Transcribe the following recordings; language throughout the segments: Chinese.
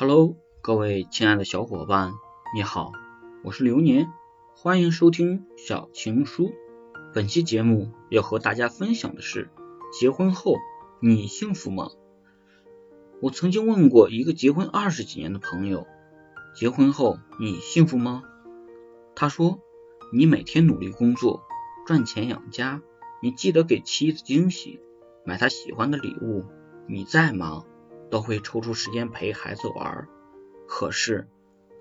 Hello，各位亲爱的小伙伴，你好，我是流年，欢迎收听小情书。本期节目要和大家分享的是：结婚后你幸福吗？我曾经问过一个结婚二十几年的朋友，结婚后你幸福吗？他说：你每天努力工作，赚钱养家，你记得给妻子惊喜，买她喜欢的礼物，你再忙。都会抽出时间陪孩子玩，可是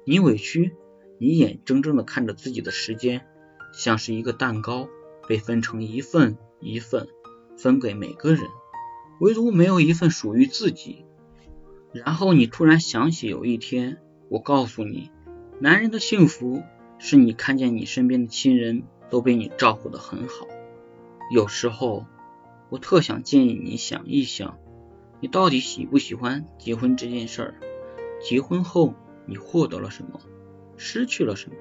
你委屈，你眼睁睁的看着自己的时间像是一个蛋糕，被分成一份一份分给每个人，唯独没有一份属于自己。然后你突然想起有一天，我告诉你，男人的幸福是你看见你身边的亲人都被你照顾的很好。有时候，我特想建议你想一想。你到底喜不喜欢结婚这件事儿？结婚后你获得了什么？失去了什么？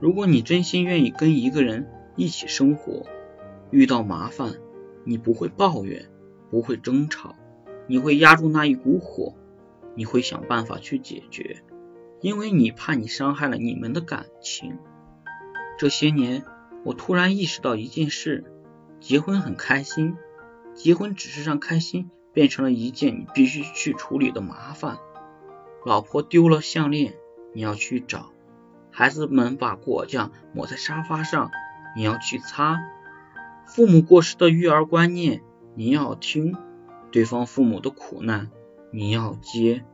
如果你真心愿意跟一个人一起生活，遇到麻烦你不会抱怨，不会争吵，你会压住那一股火，你会想办法去解决，因为你怕你伤害了你们的感情。这些年，我突然意识到一件事：结婚很开心，结婚只是让开心。变成了一件你必须去处理的麻烦。老婆丢了项链，你要去找；孩子们把果酱抹在沙发上，你要去擦；父母过时的育儿观念，你要听；对方父母的苦难，你要接。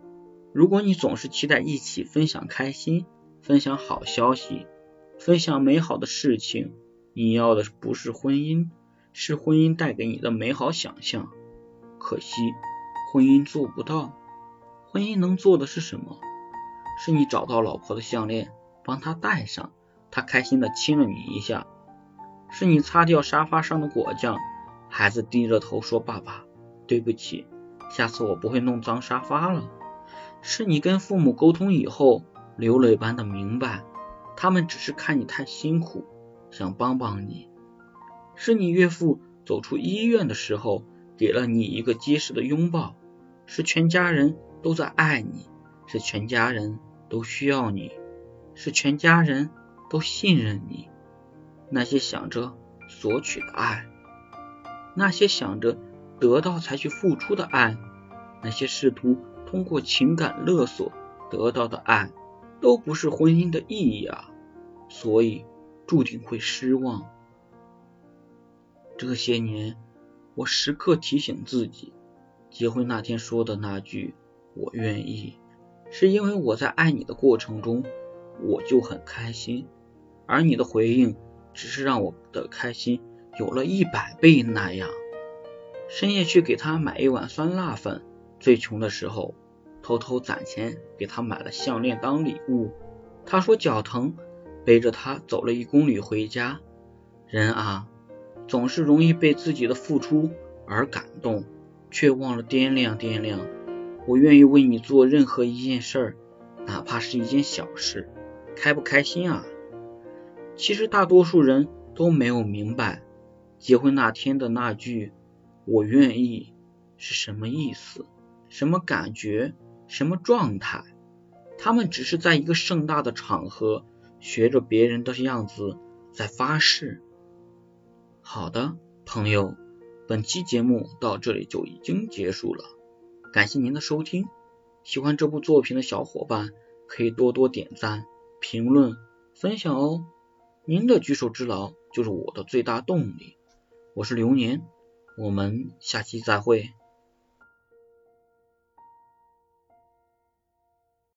如果你总是期待一起分享开心、分享好消息、分享美好的事情，你要的不是婚姻，是婚姻带给你的美好想象。可惜，婚姻做不到。婚姻能做的是什么？是你找到老婆的项链，帮她戴上，她开心的亲了你一下；是你擦掉沙发上的果酱，孩子低着头说：“爸爸，对不起，下次我不会弄脏沙发了。”是你跟父母沟通以后，流泪般的明白，他们只是看你太辛苦，想帮帮你。是你岳父走出医院的时候。给了你一个结实的拥抱，是全家人都在爱你，是全家人都需要你，是全家人都信任你。那些想着索取的爱，那些想着得到才去付出的爱，那些试图通过情感勒索得到的爱，都不是婚姻的意义啊！所以注定会失望。这些年。我时刻提醒自己，结婚那天说的那句“我愿意”，是因为我在爱你的过程中，我就很开心，而你的回应只是让我的开心有了一百倍那样。深夜去给他买一碗酸辣粉，最穷的时候偷偷攒钱给他买了项链当礼物。他说脚疼，背着他走了一公里回家。人啊！总是容易被自己的付出而感动，却忘了掂量掂量。我愿意为你做任何一件事儿，哪怕是一件小事，开不开心啊？其实大多数人都没有明白，结婚那天的那句“我愿意”是什么意思，什么感觉，什么状态。他们只是在一个盛大的场合，学着别人的样子在发誓。好的，朋友，本期节目到这里就已经结束了，感谢您的收听。喜欢这部作品的小伙伴可以多多点赞、评论、分享哦，您的举手之劳就是我的最大动力。我是流年，我们下期再会。